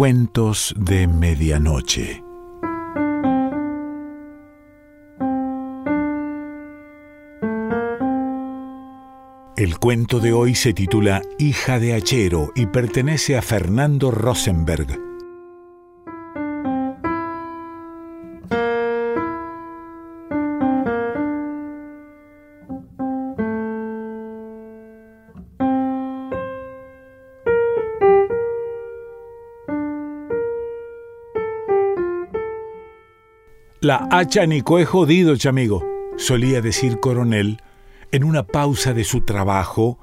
Cuentos de Medianoche. El cuento de hoy se titula Hija de Hachero y pertenece a Fernando Rosenberg. La hacha Nico es jodido, chamigo, solía decir Coronel en una pausa de su trabajo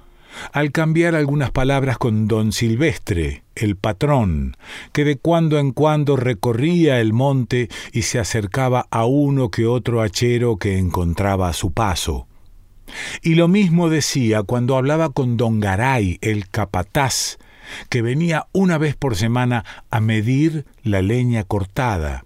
al cambiar algunas palabras con don Silvestre, el patrón, que de cuando en cuando recorría el monte y se acercaba a uno que otro hachero que encontraba a su paso. Y lo mismo decía cuando hablaba con don Garay, el capataz, que venía una vez por semana a medir la leña cortada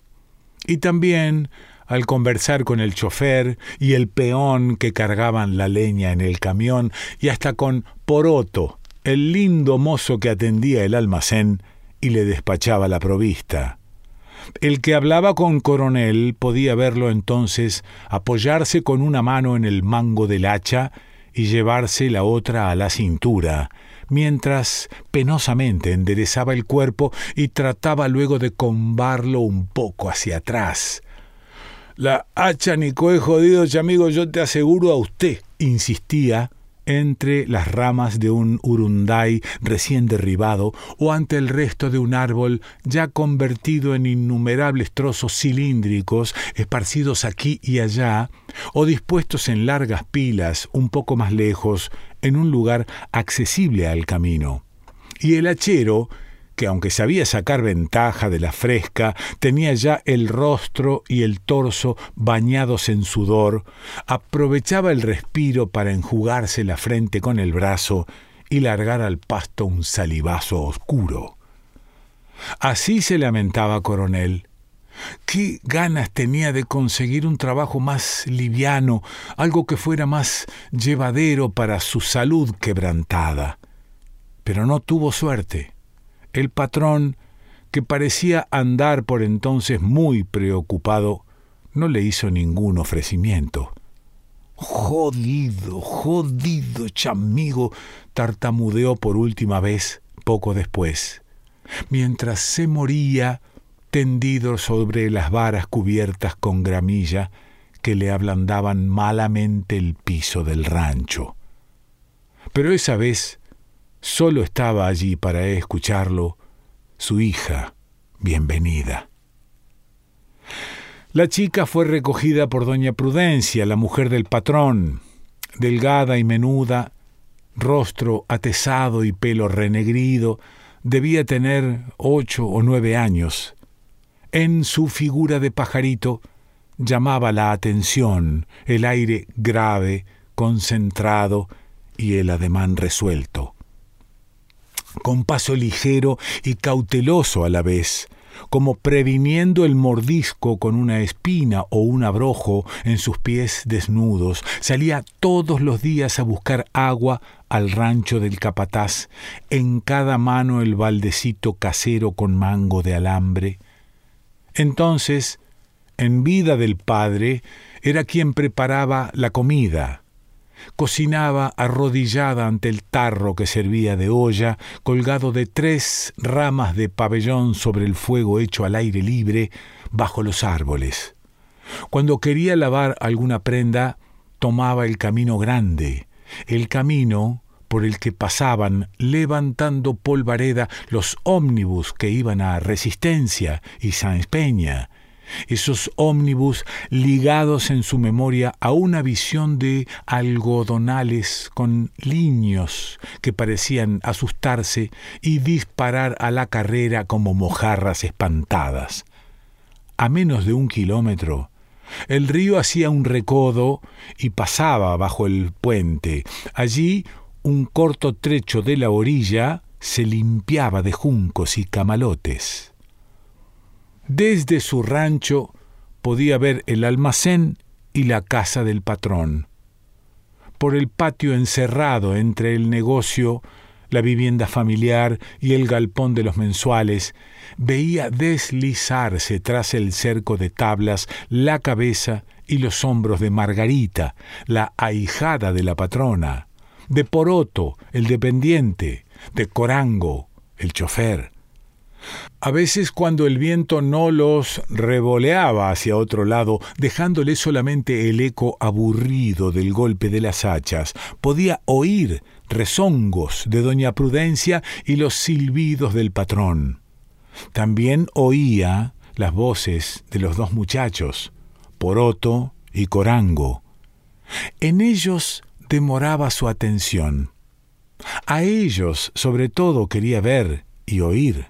y también al conversar con el chofer y el peón que cargaban la leña en el camión y hasta con Poroto, el lindo mozo que atendía el almacén y le despachaba la provista. El que hablaba con coronel podía verlo entonces apoyarse con una mano en el mango del hacha y llevarse la otra a la cintura, mientras penosamente enderezaba el cuerpo y trataba luego de combarlo un poco hacia atrás. La hacha ni coe jodido, amigo, yo te aseguro a usted, insistía, entre las ramas de un urunday recién derribado o ante el resto de un árbol ya convertido en innumerables trozos cilíndricos esparcidos aquí y allá o dispuestos en largas pilas un poco más lejos en un lugar accesible al camino. Y el hachero que aunque sabía sacar ventaja de la fresca, tenía ya el rostro y el torso bañados en sudor, aprovechaba el respiro para enjugarse la frente con el brazo y largar al pasto un salivazo oscuro. Así se lamentaba Coronel. Qué ganas tenía de conseguir un trabajo más liviano, algo que fuera más llevadero para su salud quebrantada. Pero no tuvo suerte. El patrón, que parecía andar por entonces muy preocupado, no le hizo ningún ofrecimiento. Jodido, jodido, chamigo, tartamudeó por última vez poco después, mientras se moría tendido sobre las varas cubiertas con gramilla que le ablandaban malamente el piso del rancho. Pero esa vez Solo estaba allí para escucharlo su hija, bienvenida. La chica fue recogida por doña Prudencia, la mujer del patrón, delgada y menuda, rostro atesado y pelo renegrido, debía tener ocho o nueve años. En su figura de pajarito llamaba la atención el aire grave, concentrado y el ademán resuelto con paso ligero y cauteloso a la vez, como previniendo el mordisco con una espina o un abrojo en sus pies desnudos, salía todos los días a buscar agua al rancho del capataz, en cada mano el baldecito casero con mango de alambre. Entonces, en vida del padre, era quien preparaba la comida, cocinaba arrodillada ante el tarro que servía de olla, colgado de tres ramas de pabellón sobre el fuego hecho al aire libre bajo los árboles. Cuando quería lavar alguna prenda, tomaba el camino grande, el camino por el que pasaban levantando polvareda los ómnibus que iban a Resistencia y San Peña, esos ómnibus ligados en su memoria a una visión de algodonales con liños que parecían asustarse y disparar a la carrera como mojarras espantadas. A menos de un kilómetro, el río hacía un recodo y pasaba bajo el puente. Allí un corto trecho de la orilla se limpiaba de juncos y camalotes. Desde su rancho podía ver el almacén y la casa del patrón. Por el patio encerrado entre el negocio, la vivienda familiar y el galpón de los mensuales, veía deslizarse tras el cerco de tablas la cabeza y los hombros de Margarita, la ahijada de la patrona, de Poroto, el dependiente, de Corango, el chofer. A veces cuando el viento no los revoleaba hacia otro lado, dejándole solamente el eco aburrido del golpe de las hachas, podía oír rezongos de doña Prudencia y los silbidos del patrón. También oía las voces de los dos muchachos, Poroto y Corango. En ellos demoraba su atención. A ellos, sobre todo, quería ver y oír.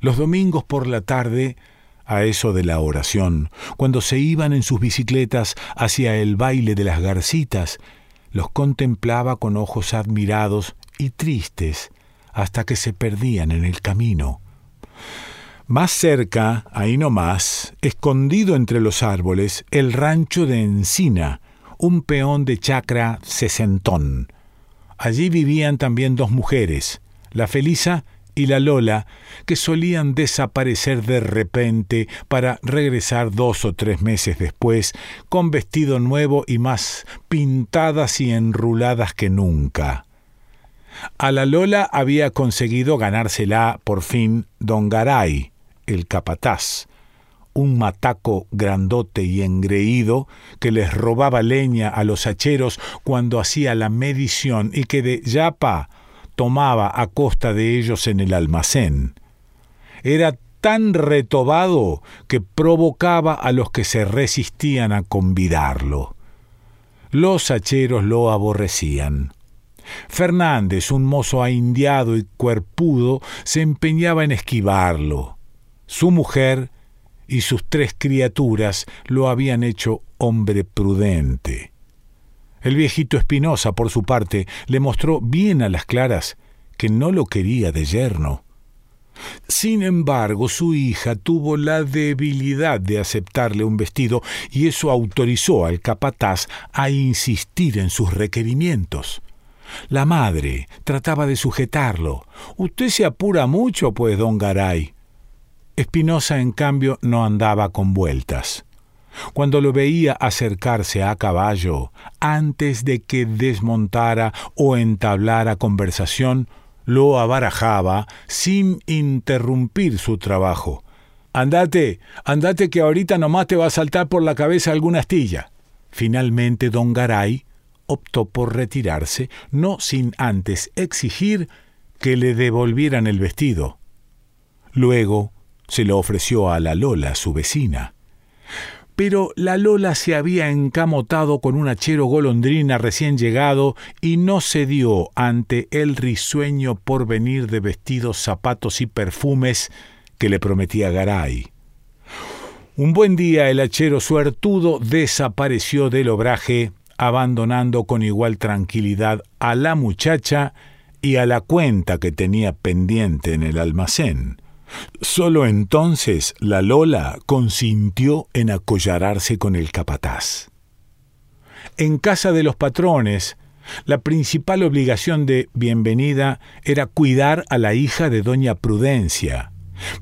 Los domingos por la tarde, a eso de la oración, cuando se iban en sus bicicletas hacia el baile de las garcitas, los contemplaba con ojos admirados y tristes hasta que se perdían en el camino. Más cerca, ahí nomás, escondido entre los árboles, el rancho de Encina, un peón de chacra sesentón. Allí vivían también dos mujeres, la Felisa y la Lola, que solían desaparecer de repente para regresar dos o tres meses después, con vestido nuevo y más pintadas y enruladas que nunca. A la Lola había conseguido ganársela por fin don Garay, el capataz, un mataco grandote y engreído que les robaba leña a los hacheros cuando hacía la medición y que de yapa tomaba a costa de ellos en el almacén. Era tan retobado que provocaba a los que se resistían a convidarlo. Los hacheros lo aborrecían. Fernández, un mozo aindiado y cuerpudo, se empeñaba en esquivarlo. Su mujer y sus tres criaturas lo habían hecho hombre prudente. El viejito Espinosa, por su parte, le mostró bien a las claras que no lo quería de yerno. Sin embargo, su hija tuvo la debilidad de aceptarle un vestido y eso autorizó al capataz a insistir en sus requerimientos. La madre trataba de sujetarlo. Usted se apura mucho, pues, don Garay. Espinosa, en cambio, no andaba con vueltas. Cuando lo veía acercarse a caballo, antes de que desmontara o entablara conversación, lo abarajaba sin interrumpir su trabajo. Andate, andate que ahorita nomás te va a saltar por la cabeza alguna astilla. Finalmente don Garay optó por retirarse, no sin antes exigir que le devolvieran el vestido. Luego se lo ofreció a la Lola, su vecina pero la Lola se había encamotado con un hachero golondrina recién llegado y no cedió ante el risueño porvenir de vestidos, zapatos y perfumes que le prometía Garay. Un buen día el hachero suertudo desapareció del obraje, abandonando con igual tranquilidad a la muchacha y a la cuenta que tenía pendiente en el almacén. Solo entonces la Lola consintió en acollararse con el capataz. En casa de los patrones, la principal obligación de Bienvenida era cuidar a la hija de doña Prudencia.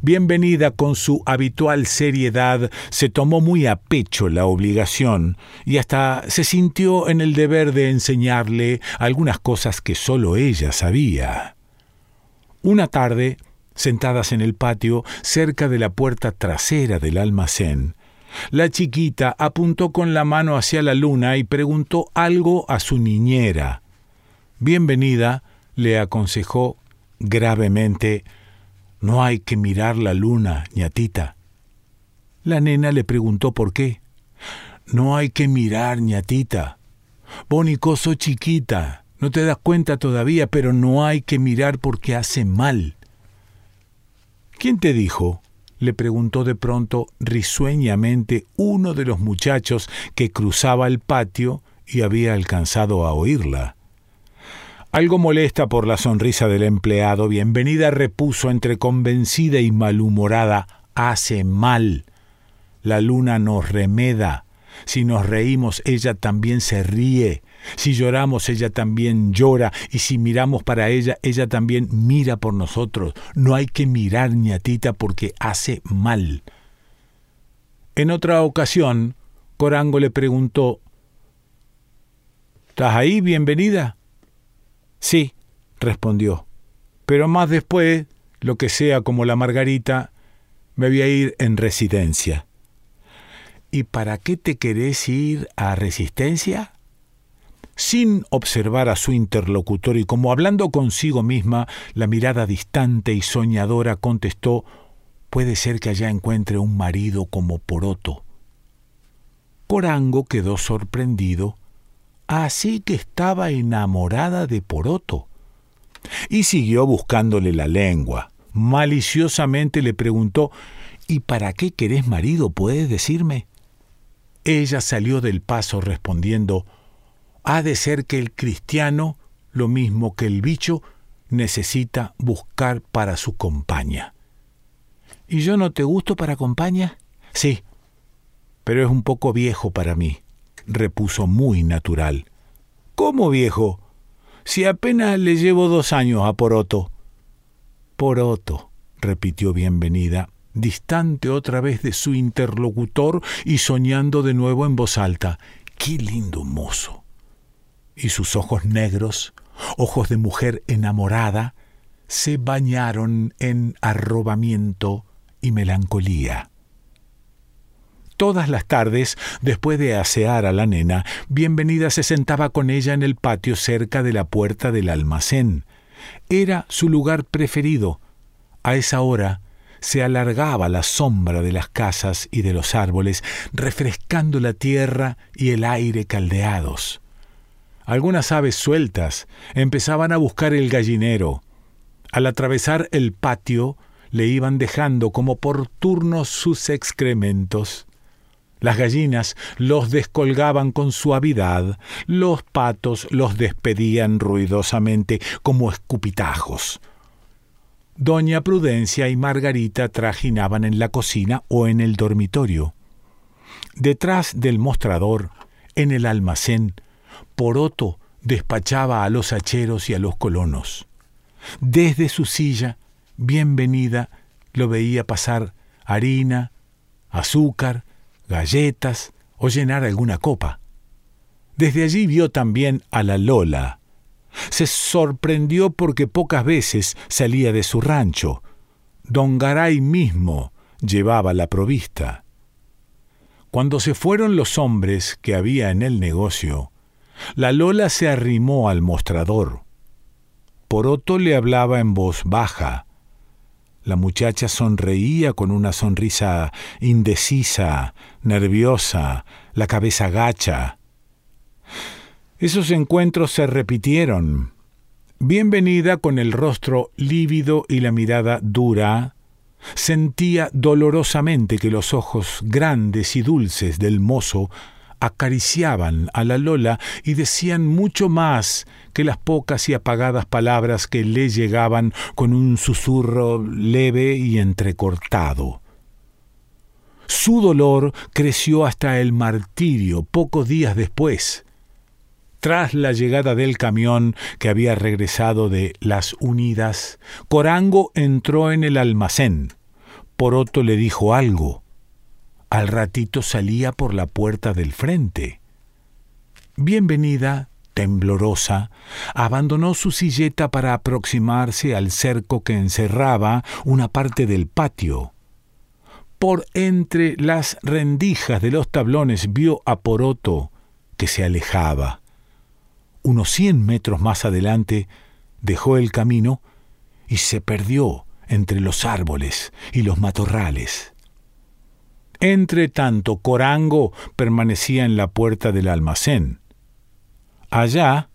Bienvenida con su habitual seriedad se tomó muy a pecho la obligación y hasta se sintió en el deber de enseñarle algunas cosas que sólo ella sabía. Una tarde, sentadas en el patio cerca de la puerta trasera del almacén. La chiquita apuntó con la mano hacia la luna y preguntó algo a su niñera. Bienvenida, le aconsejó gravemente, no hay que mirar la luna, ñatita. La nena le preguntó por qué. No hay que mirar, ñatita. Bonicoso chiquita, no te das cuenta todavía, pero no hay que mirar porque hace mal. ¿Quién te dijo? le preguntó de pronto risueñamente uno de los muchachos que cruzaba el patio y había alcanzado a oírla. Algo molesta por la sonrisa del empleado, bienvenida repuso entre convencida y malhumorada, hace mal. La luna nos remeda, Si nos reímos, ella también se ríe. Si lloramos, ella también llora. Y si miramos para ella, ella también mira por nosotros. No hay que mirar, ñatita, porque hace mal. En otra ocasión, Corango le preguntó, ¿Estás ahí, bienvenida? Sí, respondió. Pero más después, lo que sea como la Margarita, me voy a ir en residencia. ¿Y para qué te querés ir a resistencia? Sin observar a su interlocutor y como hablando consigo misma, la mirada distante y soñadora contestó Puede ser que allá encuentre un marido como Poroto. Corango quedó sorprendido, así que estaba enamorada de Poroto. Y siguió buscándole la lengua. Maliciosamente le preguntó ¿Y para qué querés marido? ¿Puedes decirme? Ella salió del paso respondiendo Ha de ser que el cristiano, lo mismo que el bicho, necesita buscar para su compañía. ¿Y yo no te gusto para compañía? Sí, pero es un poco viejo para mí, repuso muy natural. ¿Cómo viejo? Si apenas le llevo dos años a Poroto. Poroto, repitió Bienvenida, distante otra vez de su interlocutor y soñando de nuevo en voz alta. ¡Qué lindo mozo! Y sus ojos negros, ojos de mujer enamorada, se bañaron en arrobamiento y melancolía. Todas las tardes, después de asear a la nena, Bienvenida se sentaba con ella en el patio cerca de la puerta del almacén. Era su lugar preferido. A esa hora se alargaba la sombra de las casas y de los árboles, refrescando la tierra y el aire caldeados. Algunas aves sueltas empezaban a buscar el gallinero. Al atravesar el patio, le iban dejando como por turnos sus excrementos. Las gallinas los descolgaban con suavidad, los patos los despedían ruidosamente como escupitajos. Doña Prudencia y Margarita trajinaban en la cocina o en el dormitorio. Detrás del mostrador, en el almacén, Poroto despachaba a los hacheros y a los colonos. Desde su silla, bienvenida, lo veía pasar harina, azúcar, galletas o llenar alguna copa. Desde allí vio también a la Lola. Se sorprendió porque pocas veces salía de su rancho. Don Garay mismo llevaba la provista. Cuando se fueron los hombres que había en el negocio, la Lola se arrimó al mostrador. Poroto le hablaba en voz baja, la muchacha sonreía con una sonrisa indecisa, nerviosa, la cabeza gacha. Esos encuentros se repitieron. Bienvenida con el rostro lívido y la mirada dura, sentía dolorosamente que los ojos grandes y dulces del mozo acariciaban a la Lola y decían mucho más que las pocas y apagadas palabras que le llegaban con un susurro leve y entrecortado. Su dolor creció hasta el martirio pocos días después. Tras la llegada del camión que había regresado de Las Unidas, Corango entró en el almacén. Poroto le dijo algo. Al ratito salía por la puerta del frente. Bienvenida, temblorosa, abandonó su silleta para aproximarse al cerco que encerraba una parte del patio. Por entre las rendijas de los tablones vio a Poroto, que se alejaba. Unos cien metros más adelante dejó el camino y se perdió entre los árboles y los matorrales. Entre tanto, Corango permanecía en la puerta del almacén. Allá,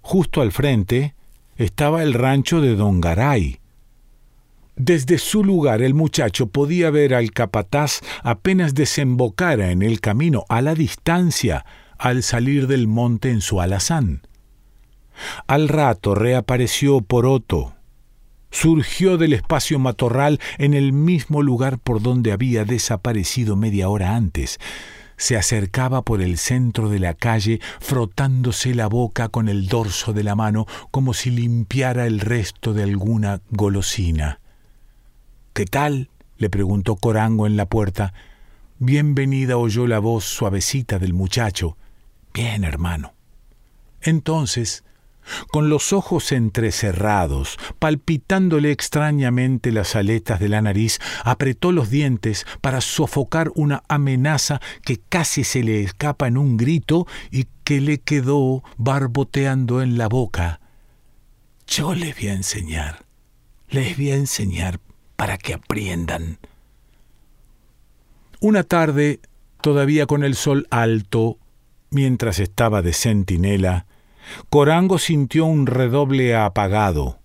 justo al frente, estaba el rancho de Don Garay. Desde su lugar el muchacho podía ver al capataz apenas desembocara en el camino a la distancia al salir del monte en su alazán. Al rato reapareció Poroto, surgió del espacio matorral en el mismo lugar por donde había desaparecido media hora antes. se acercaba por el centro de la calle frotándose la boca con el dorso de la mano como si limpiara el resto de alguna golosina. ¿Qué tal? le preguntó Corango en la puerta. Bienvenida oyó la voz suavecita del muchacho. Bien, hermano. Entonces con los ojos entrecerrados, palpitándole extrañamente las aletas de la nariz, apretó los dientes para sofocar una amenaza que casi se le escapa en un grito y que le quedó barboteando en la boca. Yo les voy a enseñar, les voy a enseñar para que aprendan. Una tarde, todavía con el sol alto, mientras estaba de centinela, Corango sintió un redoble apagado.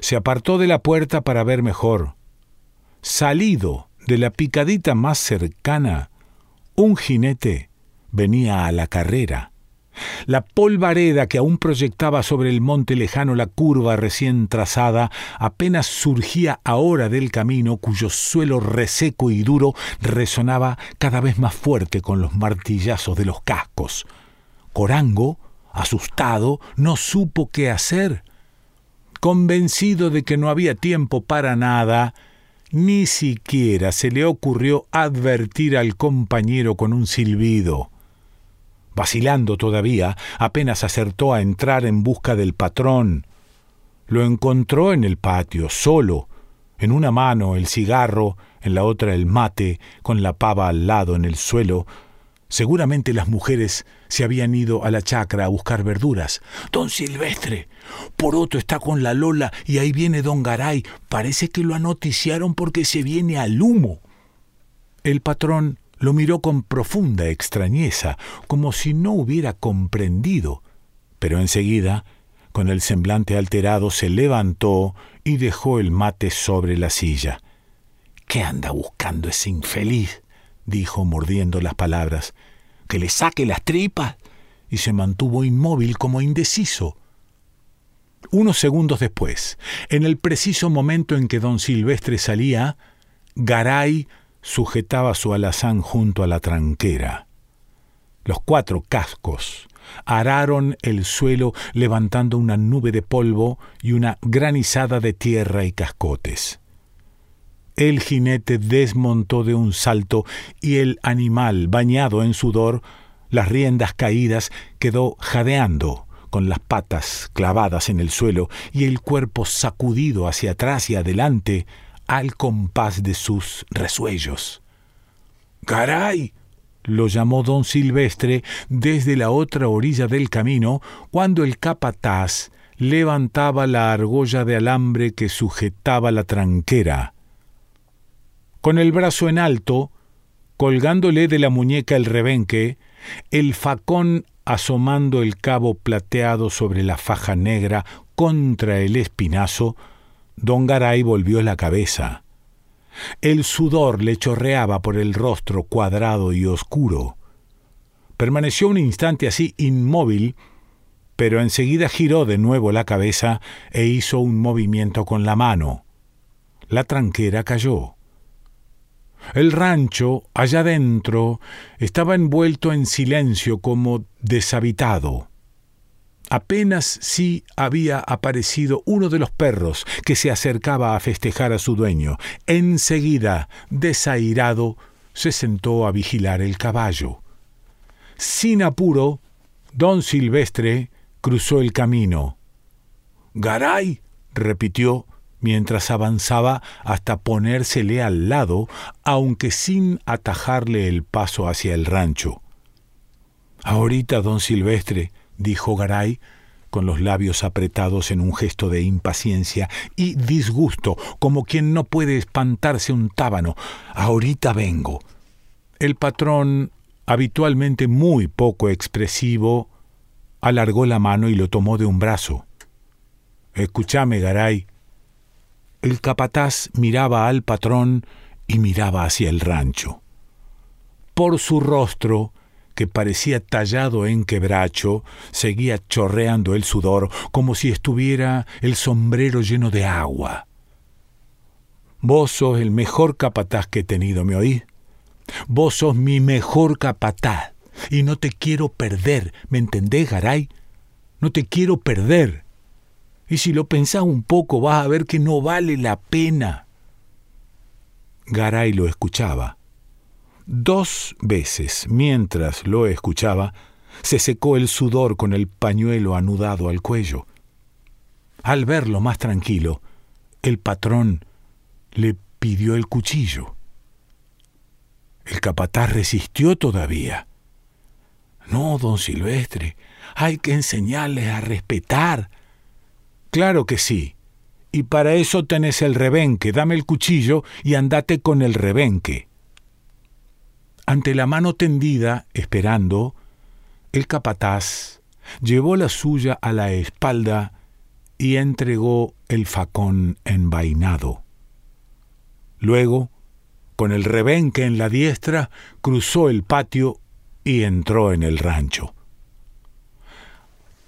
Se apartó de la puerta para ver mejor. Salido de la picadita más cercana, un jinete venía a la carrera. La polvareda que aún proyectaba sobre el monte lejano la curva recién trazada apenas surgía ahora del camino cuyo suelo reseco y duro resonaba cada vez más fuerte con los martillazos de los cascos. Corango Asustado, no supo qué hacer. Convencido de que no había tiempo para nada, ni siquiera se le ocurrió advertir al compañero con un silbido. Vacilando todavía, apenas acertó a entrar en busca del patrón. Lo encontró en el patio, solo, en una mano el cigarro, en la otra el mate, con la pava al lado en el suelo, Seguramente las mujeres se habían ido a la chacra a buscar verduras. Don Silvestre, Poroto está con la Lola y ahí viene don Garay. Parece que lo anoticiaron porque se viene al humo. El patrón lo miró con profunda extrañeza, como si no hubiera comprendido, pero enseguida, con el semblante alterado, se levantó y dejó el mate sobre la silla. ¿Qué anda buscando ese infeliz? Dijo mordiendo las palabras, que le saque las tripas, y se mantuvo inmóvil como indeciso. Unos segundos después, en el preciso momento en que don Silvestre salía, Garay sujetaba su alazán junto a la tranquera. Los cuatro cascos araron el suelo levantando una nube de polvo y una granizada de tierra y cascotes. El jinete desmontó de un salto y el animal, bañado en sudor, las riendas caídas, quedó jadeando, con las patas clavadas en el suelo y el cuerpo sacudido hacia atrás y adelante al compás de sus resuellos. ¡Caray! lo llamó don Silvestre desde la otra orilla del camino, cuando el capataz levantaba la argolla de alambre que sujetaba la tranquera con el brazo en alto, colgándole de la muñeca el rebenque, el facón asomando el cabo plateado sobre la faja negra contra el espinazo, don Garay volvió la cabeza. El sudor le chorreaba por el rostro cuadrado y oscuro. Permaneció un instante así inmóvil, pero enseguida giró de nuevo la cabeza e hizo un movimiento con la mano. La tranquera cayó. El rancho, allá dentro, estaba envuelto en silencio como deshabitado. Apenas sí había aparecido uno de los perros que se acercaba a festejar a su dueño. Enseguida, desairado, se sentó a vigilar el caballo. Sin apuro, don Silvestre cruzó el camino. Garay, repitió, mientras avanzaba hasta ponérsele al lado, aunque sin atajarle el paso hacia el rancho. Ahorita, don Silvestre, dijo Garay, con los labios apretados en un gesto de impaciencia y disgusto, como quien no puede espantarse un tábano. Ahorita vengo. El patrón, habitualmente muy poco expresivo, alargó la mano y lo tomó de un brazo. Escúchame, Garay, el capataz miraba al patrón y miraba hacia el rancho. Por su rostro, que parecía tallado en quebracho, seguía chorreando el sudor como si estuviera el sombrero lleno de agua. Vos sos el mejor capataz que he tenido, ¿me oí? Vos sos mi mejor capataz y no te quiero perder, ¿me entendés, Garay? No te quiero perder. Y si lo pensás un poco vas a ver que no vale la pena. Garay lo escuchaba. Dos veces, mientras lo escuchaba, se secó el sudor con el pañuelo anudado al cuello. Al verlo más tranquilo, el patrón le pidió el cuchillo. El capataz resistió todavía. No, don Silvestre, hay que enseñarles a respetar. Claro que sí. Y para eso tenés el rebenque. Dame el cuchillo y andate con el rebenque. Ante la mano tendida, esperando, el capataz llevó la suya a la espalda y entregó el facón envainado. Luego, con el rebenque en la diestra, cruzó el patio y entró en el rancho.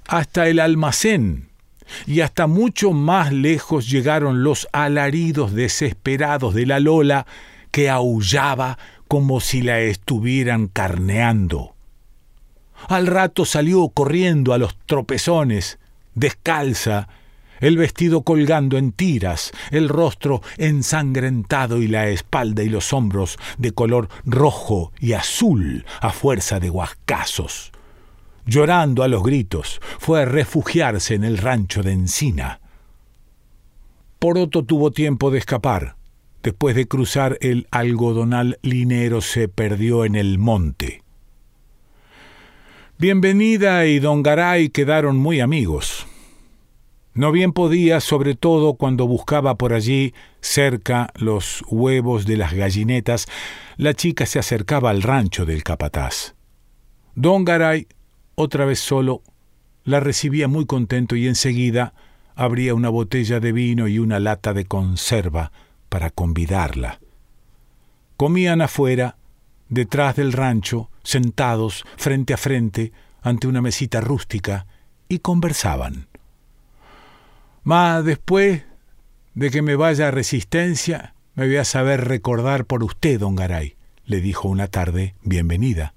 Hasta el almacén y hasta mucho más lejos llegaron los alaridos desesperados de la Lola que aullaba como si la estuvieran carneando. Al rato salió corriendo a los tropezones, descalza, el vestido colgando en tiras, el rostro ensangrentado y la espalda y los hombros de color rojo y azul a fuerza de huascazos. Llorando a los gritos, fue a refugiarse en el rancho de Encina. Poroto tuvo tiempo de escapar. Después de cruzar el algodonal linero se perdió en el monte. Bienvenida y don Garay quedaron muy amigos. No bien podía, sobre todo cuando buscaba por allí, cerca, los huevos de las gallinetas, la chica se acercaba al rancho del capataz. Don Garay, otra vez solo, la recibía muy contento y enseguida abría una botella de vino y una lata de conserva para convidarla. Comían afuera, detrás del rancho, sentados frente a frente ante una mesita rústica, y conversaban. Mas después de que me vaya a Resistencia, me voy a saber recordar por usted, don Garay, le dijo una tarde, bienvenida.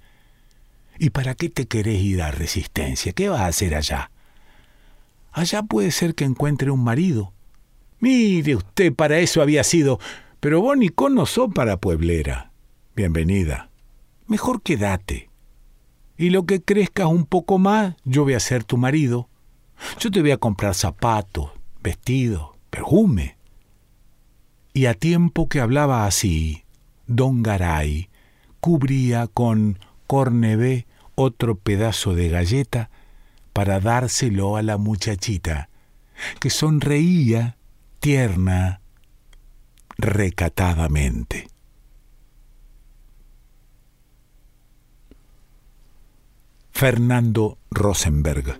¿Y para qué te querés ir a Resistencia? ¿Qué vas a hacer allá? Allá puede ser que encuentre un marido. Mire usted, para eso había sido. Pero vos ni no para pueblera. Bienvenida. Mejor quédate. Y lo que crezcas un poco más, yo voy a ser tu marido. Yo te voy a comprar zapatos, vestidos, perfume. Y a tiempo que hablaba así, don Garay cubría con cornebé otro pedazo de galleta para dárselo a la muchachita, que sonreía tierna, recatadamente. Fernando Rosenberg